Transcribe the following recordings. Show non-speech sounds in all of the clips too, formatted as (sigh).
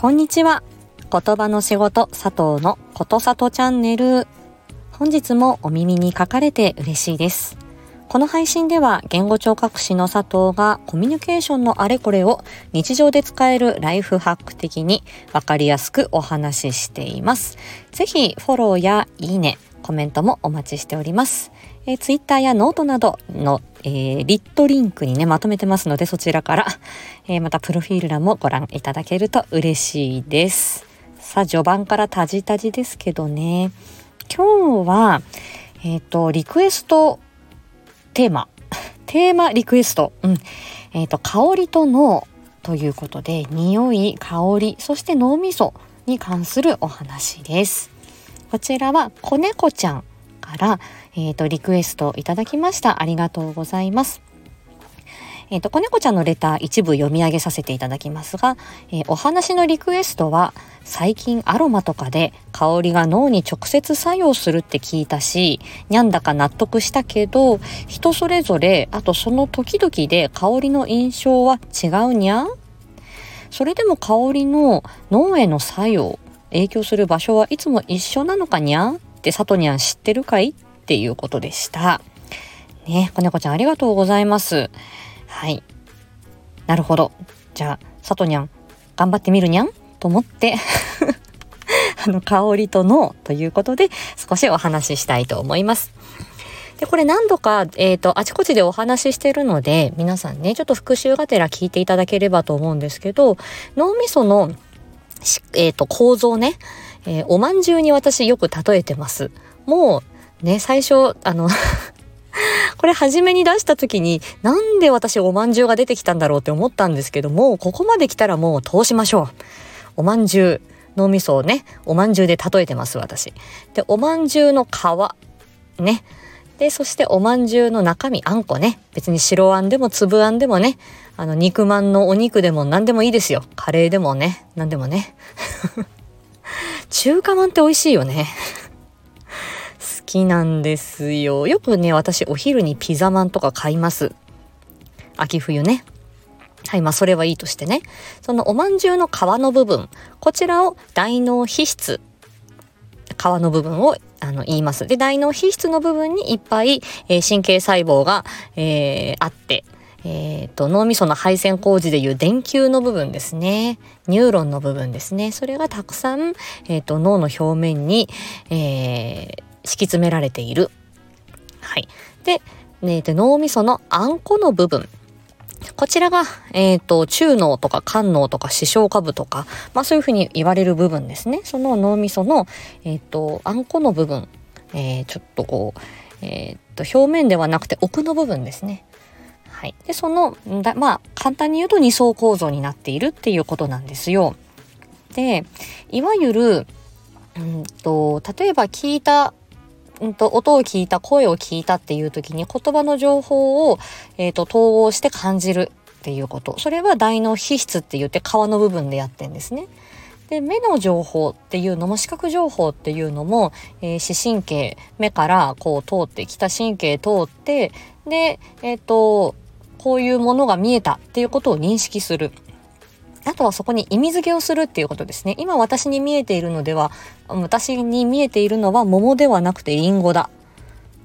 こんにちは。言葉の仕事佐藤のことさとチャンネル。本日もお耳にかかれて嬉しいです。この配信では言語聴覚士の佐藤がコミュニケーションのあれこれを日常で使えるライフハック的にわかりやすくお話ししています。ぜひフォローやいいね、コメントもお待ちしております。えー、ツイッターやノートなどの、えー、 lit.link にね、まとめてますので、そちらから、(laughs) えー、またプロフィール欄もご覧いただけると嬉しいです。さあ、序盤からタジタジですけどね、今日は、えっ、と、リクエストテーマ、(laughs) テーマリクエスト、うん、えっ、と、香りと脳ということで、匂い、香り、そして脳みそに関するお話です。こちらは子猫ちゃんから、えっ、ー、と、リクエストいただきました。ありがとうございます。えっ、ー、と、子猫ちゃんのレター一部読み上げさせていただきますが、えー、お話のリクエストは、最近アロマとかで香りが脳に直接作用するって聞いたし、にゃんだか納得したけど、人それぞれ、あとその時々で香りの印象は違うにゃそれでも香りの脳への作用、影響する場所はいつも一緒なのかにゃってさとにゃん知ってるかい？っていうことでした。ね、子猫ちゃんありがとうございます。はい。なるほど。じゃあ、さとにゃん、頑張ってみるにゃんと思って (laughs) あの、香りと脳ということで、少しお話ししたいと思います。で、これ何度か、えっ、ー、と、あちこちでお話ししてるので、皆さんね、ちょっと復習がてら聞いていただければと思うんですけど、脳みその、えっ、ー、と、構造ね、えー、おまんじゅうに私よく例えてます。もう、ね、最初、あの (laughs) これ初めに出した時に、なんで私おまんじゅうが出てきたんだろうって思ったんですけども、ここまで来たらもう通しましょう。おまんじゅう、脳みそをね、おまんじゅうで例えてます、私。で、おまんじゅうの皮、ね。で、そしておまんじゅうの中身、あんこね。別に白あんでも粒あんでもね、あの、肉まんのお肉でも何でもいいですよ。カレーでもね、何でもね。(laughs) 中華まんって美味しいよね。好きなんですよ。よくね、私お昼にピザまんとか買います。秋冬ね。はい、まあそれはいいとしてね。そのおまんじゅうの皮の部分、こちらを大脳皮質、皮の部分をあの言います。で、大脳皮質の部分にいっぱい、えー、神経細胞が、えー、あって、えーと、脳みその配線工事でいう電球の部分ですね。ニューロンの部分ですね。それがたくさん、えーと、脳の表面に、えー、敷き詰められている。はい。で、ね、で脳みそのあんこの部分。こちらが、えっ、ー、と、中脳とか肝脳とか視床下部とか、まあそういうふうに言われる部分ですね。その脳みその、えっ、ー、と、あんこの部分、えー、ちょっとこう、えっ、と、表面ではなくて奥の部分ですね。はい。で、その、だまあ、簡単に言うと二層構造になっているっていうことなんですよ。で、いわゆる、うんと、例えば聞いたうんと、音を聞いた、声を聞いたっていう時に言葉の情報を、えーと、統合して感じるっていうこと。それは大脳皮質って言って皮の部分でやってんですね。で、目の情報っていうのも、視覚情報っていうのも、えー、視神経、目からこう通って、北神経通って、で、えっ、ー、と、こういうものが見えたっていうことを認識する。あとはそこに意味付けをするっていうことですね。今私に見えているのでは、私に見えているのは桃ではなくてリンゴだ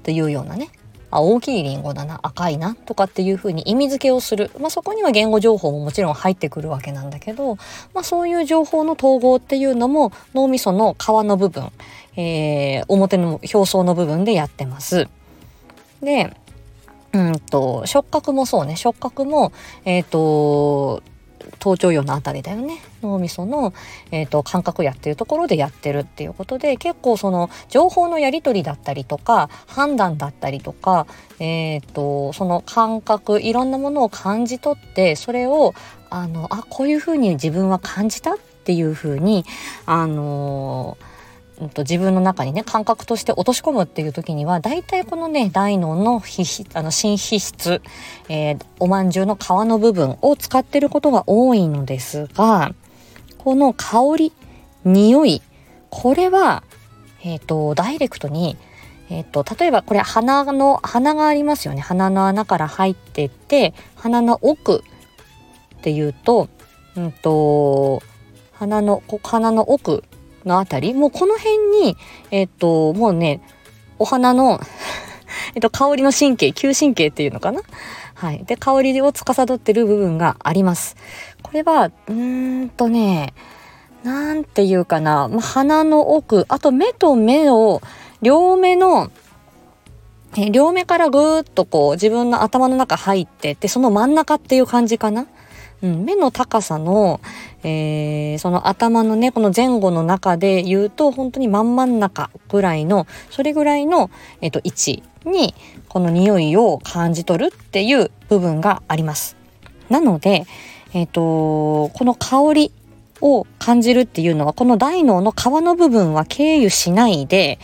というようなね。あ、大きいリンゴだな、赤いなとかっていうふうに意味付けをする。まあそこには言語情報ももちろん入ってくるわけなんだけど、まあそういう情報の統合っていうのも脳みその皮の部分、えー、表の表層の部分でやってます。で、うんと、触覚もそうね、触覚も、えっ、ー、と、頭頂葉のあたりだよね。脳みその、えーと、感覚やっていうところでやってるっていうことで結構その情報のやり取りだったりとか判断だったりとか、えーと、その感覚いろんなものを感じ取ってそれをあのあこういうふうに自分は感じたっていうふうにあのーうんと、自分の中にね感覚として落とし込むっていう時には大体このね大脳の皮あの新皮質、えー、おまんじゅうの皮の部分を使ってることが多いのですがこの香り匂いこれは、えっ、ー、とダイレクトにえっ、ー、と例えばこれ鼻の鼻がありますよね。鼻の穴から入ってって鼻の奥っていうと,、うんと鼻の鼻の奥のあたり？もうこの辺にえっ、ともうねお花の (laughs) えっと香りの神経嗅神経っていうのかな？はい。で香りを司ってる部分があります。これはうーんとねなんていうかな、まあ、鼻の奥あと目と目を両目の両目からぐーっとこう自分の頭の中入ってってその真ん中っていう感じかな？うん、目の高さの、えー、その頭のねこの前後の中で言うと本当に真ん真ん中ぐらいのそれぐらいの、えーと、位置にこの匂いを感じ取るっていう部分があります。なので、えーと、この香りを感じるっていうのはこの大脳の皮の部分は経由しないで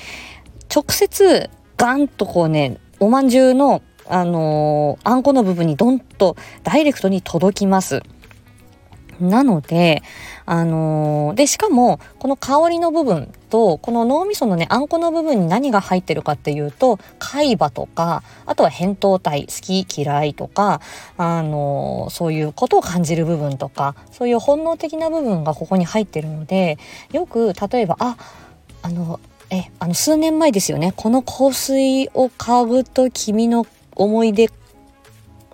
直接ガンとこうねおまんじゅうのあのー、あんこの部分にドンとダイレクトに届きます。なので、あのー、で、しかも、この香りの部分と、この脳みそのね、あんこの部分に何が入ってるかっていうと、海馬とか、あとは扁桃体、好き嫌いとか、あのー、そういうことを感じる部分とか、そういう本能的な部分がここに入ってるので、よく、例えば、あ、あの、え、あの、数年前ですよね。この香水を嗅ぐと君の思い出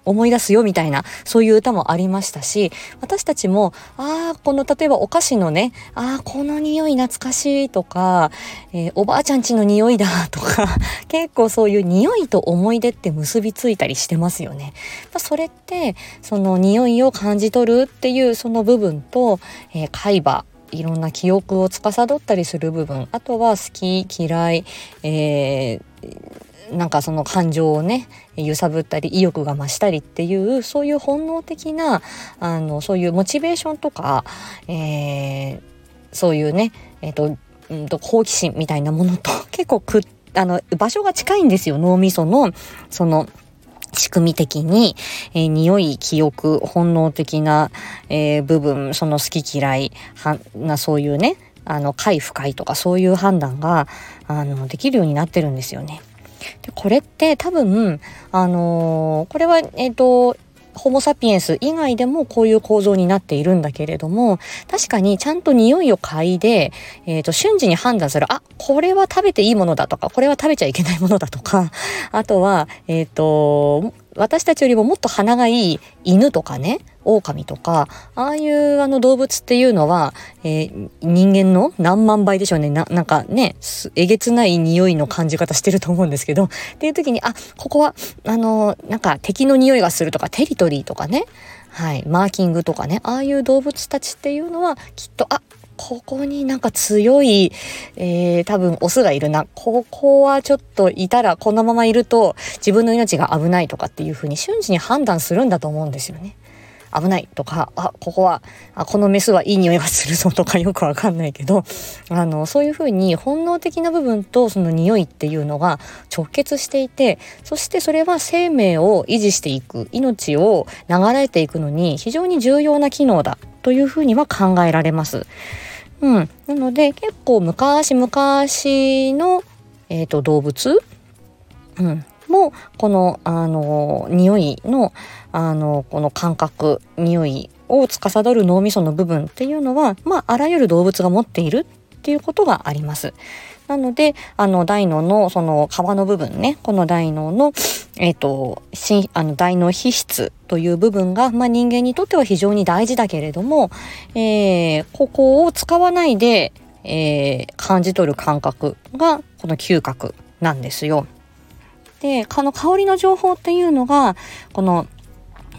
思い出すよみたいなそういう歌もありましたし私たちもああこの例えばお菓子のねああこの匂い懐かしいとか、えー、おばあちゃんちの匂いだ (laughs) とか結構そういう匂いと思い出って結びついたりしてますよね。それってその匂いを感じ取るっていうその部分と、えー、海馬いろんな記憶を司ったりする部分あとは好き嫌い、えーなんかその感情をね揺さぶったり意欲が増したりっていうそういう本能的なあのそういうモチベーションとか、えー、そういうね、えーとんと、好奇心みたいなものと (laughs) 結構くあの場所が近いんですよ脳みそのその。仕組み的に、えー、匂い、記憶、本能的な、えー、部分、その好き嫌い、はな、そういうね、あの、快不快とかそういう判断が、あの、できるようになってるんですよね。でこれって多分、あのー、これは、えっ、ー、と、ホモ・サピエンス以外でもこういう構造になっているんだけれども、確かにちゃんと匂いを嗅いで、えっ、ー、と、瞬時に判断する、あ、これは食べていいものだとか、これは食べちゃいけないものだとか、あとは、えっ、と、私たちよりももっと鼻がいい犬とかね、狼とか、ああいうあの動物っていうのは、えー、人間の何万倍でしょうね。な、なんかね、えげつない匂いの感じ方してると思うんですけど、っていう時に、あ、ここは、あの、なんか敵の匂いがするとか、テリトリーとかね、はい、マーキングとかね、ああいう動物たちっていうのは、きっと、あ、ここになんか強い、えー、多分オスがいるな。ここはちょっといたらこのままいると自分の命が危ないとかっていうふうに瞬時に判断するんだと思うんですよね。危ないとか、あ、ここは、あ、このメスはいい匂いがするぞとかよくわかんないけど、あの、そういうふうに本能的な部分とその匂いっていうのが直結していて、そしてそれは生命を維持していく、命を流れていくのに非常に重要な機能だというふうには考えられます。うん。なので結構昔々の、えっ、ー、と、動物、うん、もこのあの匂いのあのこの感覚匂いを司る脳みその部分っていうのは、まあ、あらゆる動物が持っているっていうことがあります。なので、あの、大脳の、その、皮の部分ね、この大脳の、えっ、ー、と、しあの大脳皮質という部分が、まあ、人間にとっては非常に大事だけれども、えー、ここを使わないで、えー、感じ取る感覚が、この嗅覚なんですよ。で、この香りの情報っていうのが、この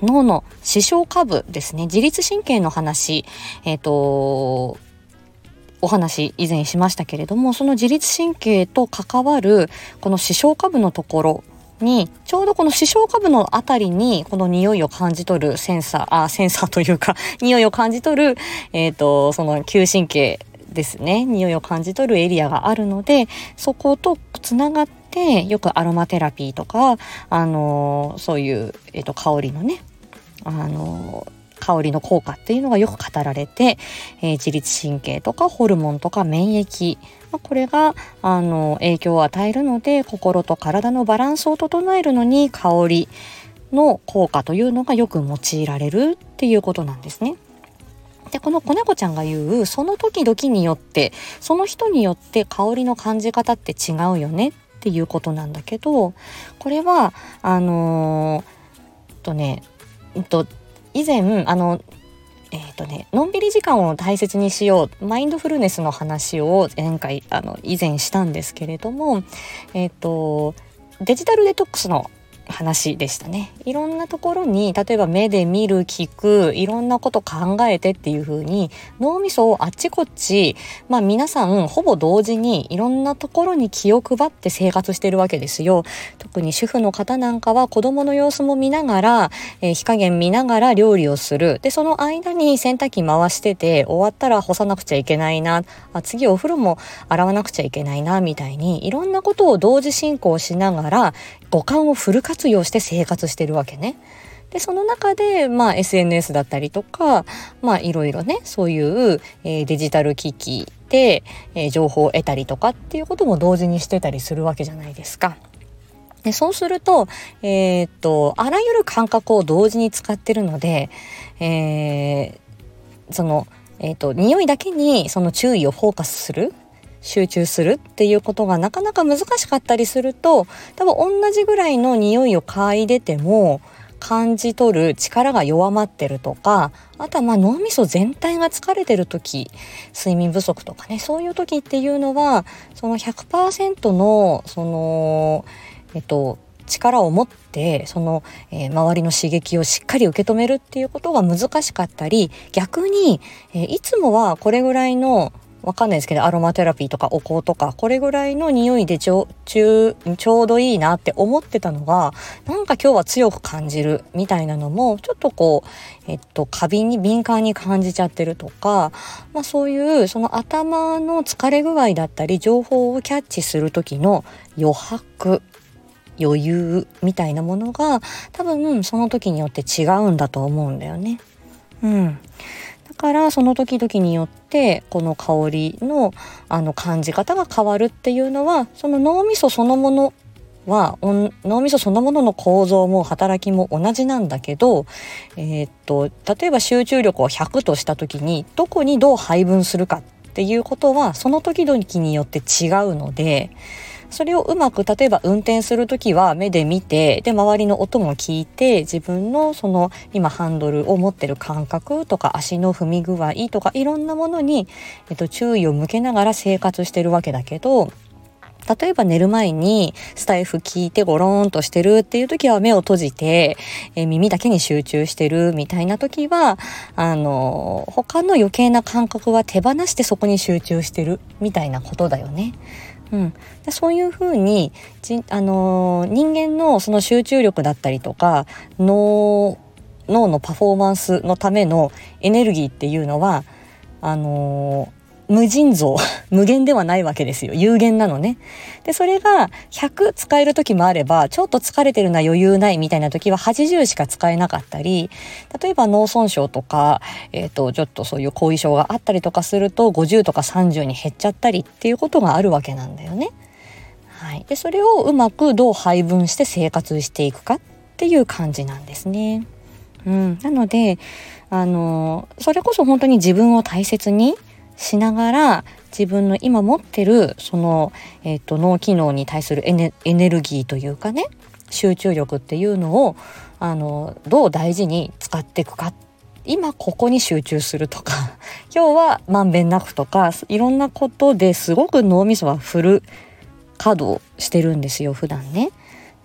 脳の視床下部ですね、自律神経の話、えっ、ー、と、お話以前しましたけれども、その自律神経と関わるこの視床下部のところに、ちょうどこの視床下部のあたりに、この匂いを感じ取るセンサー、あ、センサーというか、(laughs) 匂いを感じ取る、え、ー、と、その嗅神経ですね、匂いを感じ取るエリアがあるので、そことつながって、よくアロマテラピーとか、あの、そういう、え、ー、と、香りのね、あの、香りの効果っていうのがよく語られて、えー、自律神経とかホルモンとか免疫、まあ、これがあの影響を与えるので心と体のバランスを整えるのに香りの効果というのがよく用いられるっていうことなんですね。でこの子猫ちゃんが言うその時々によってその人によって香りの感じ方って違うよねっていうことなんだけどこれはあのー、とね、えっと、以前あのえーとね、のんびり時間を大切にしようマインドフルネスの話を前回あの以前したんですけれども、えーとデジタルデトックスの話でしたね。いろんなところに例えば目で見る聞くいろんなこと考えてっていう風に脳みそをあっちこっちまあ皆さんほぼ同時にいろんなところに気を配って生活してるわけですよ。特に主婦の方なんかは子供の様子も見ながら、えー、火加減見ながら料理をする。でその間に洗濯機回してて終わったら干さなくちゃいけないなあ次お風呂も洗わなくちゃいけないなみたいにいろんなことを同時進行しながら五感をフル活用して生活してるわけね。でその中で、まあ、SNS だったりとか、まあ、いろいろねそういう、えー、デジタル機器で、えー、情報を得たりとかっていうことも同時にしてたりするわけじゃないですか。でそうすると,、えー、っとあらゆる感覚を同時に使ってるので、えー、その、えー、っと匂いだけにその注意をフォーカスする集中するっていうことがなかなか難しかったりすると多分同じぐらいの匂いを嗅いでても感じ取る力が弱まってるとかあとはまあ脳みそ全体が疲れてる時睡眠不足とかねそういう時っていうのはその100%のそのえっと力を持ってその、えー、周りの刺激をしっかり受け止めるっていうことが難しかったり逆に、えー、いつもはこれぐらいのわかんないですけどアロマテラピーとかお香とかこれぐらいの匂いでちょちょうどいいなって思ってたのがなんか今日は強く感じるみたいなのもちょっとこうえっと過敏に敏感に感じちゃってるとか、まあ、そういうその頭の疲れ具合だったり情報をキャッチする時の余白余裕みたいなものが多分その時によって違うんだと思うんだよね。うん、からその時々によってこの香りのあの感じ方が変わるっていうのはその脳みそそのものは脳みそそのものの構造も働きも同じなんだけど、えー、っと例えば集中力を100とした時にどこにどう配分するかっていうことはその時々によって違うのでそれをうまく例えば運転する時は目で見てで周りの音も聞いて自分のその今ハンドルを持ってる感覚とか足の踏み具合とかいろんなものに、えっと、注意を向けながら生活してるわけだけど例えば寝る前にスタイフ聞いてゴローンとしてるっていう時は目を閉じて、えー、耳だけに集中してるみたいな時は、あのー、他の余計な感覚は手放してそこに集中してるみたいなことだよね。うん、そういうふうにじ、あのー、人間のその集中力だったりとか脳脳のパフォーマンスのためのエネルギーっていうのはあの無尽蔵 (laughs) 無限ではないわけですよ有限なのねでそれが100使える時もあればちょっと疲れてるな余裕ないみたいな時は80しか使えなかったり例えば脳損傷とか、えーと、ちょっとそういう後遺症があったりとかすると50とか30に減っちゃったりっていうことがあるわけなんだよね。はい、でそれをうまくどう配分して生活していくかっていう感じなんですね。うん、なのであのそれこそ本当に自分を大切にしながら自分の今持ってるその、えーと、脳機能に対するエネエネルギーというかね集中力っていうのをあのどう大事に使っていくか今ここに集中するとか (laughs) 今日はまんべんなくとかいろんなことですごく脳みそはフル稼働してるんですよ普段ね。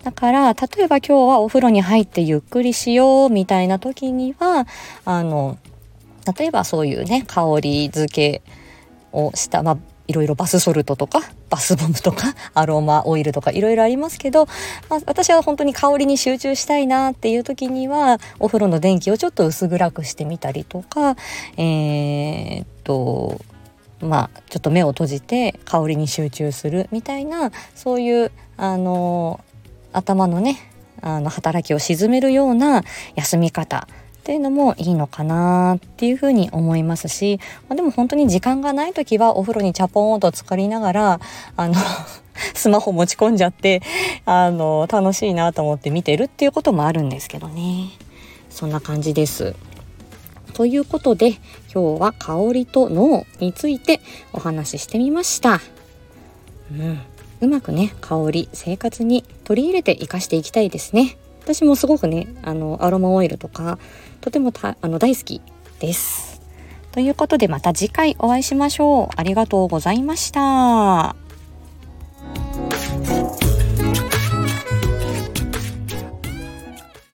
だから例えば今日はお風呂に入ってゆっくりしようみたいな時にはあの例えばそういうね香り付けをした、まあ、いろいろバスソルトとかバスボムとか (laughs) アロマオイルとかいろいろありますけど、まあ、私は本当に香りに集中したいなっていう時にはお風呂の電気をちょっと薄暗くしてみたりとかえー、っとまあちょっと目を閉じて香りに集中するみたいなそういうあの頭のねあの働きを鎮めるような休み方っていうのもいいのかなっていうふうに思いますし、まあ、でも本当に時間がない時はお風呂にチャポーンと浸かりながらあの (laughs) スマホ持ち込んじゃってあの楽しいなと思って見てるっていうこともあるんですけどねそんな感じです。ということで今日は香りと脳についてお話ししてみました。うん、うまくね香り生活に取り入れて活かしていきたいですね。私もすごくねあのアロマオイルとかとてもたあの大好きです。ということでまた次回お会いしましょう。ありがとうございました。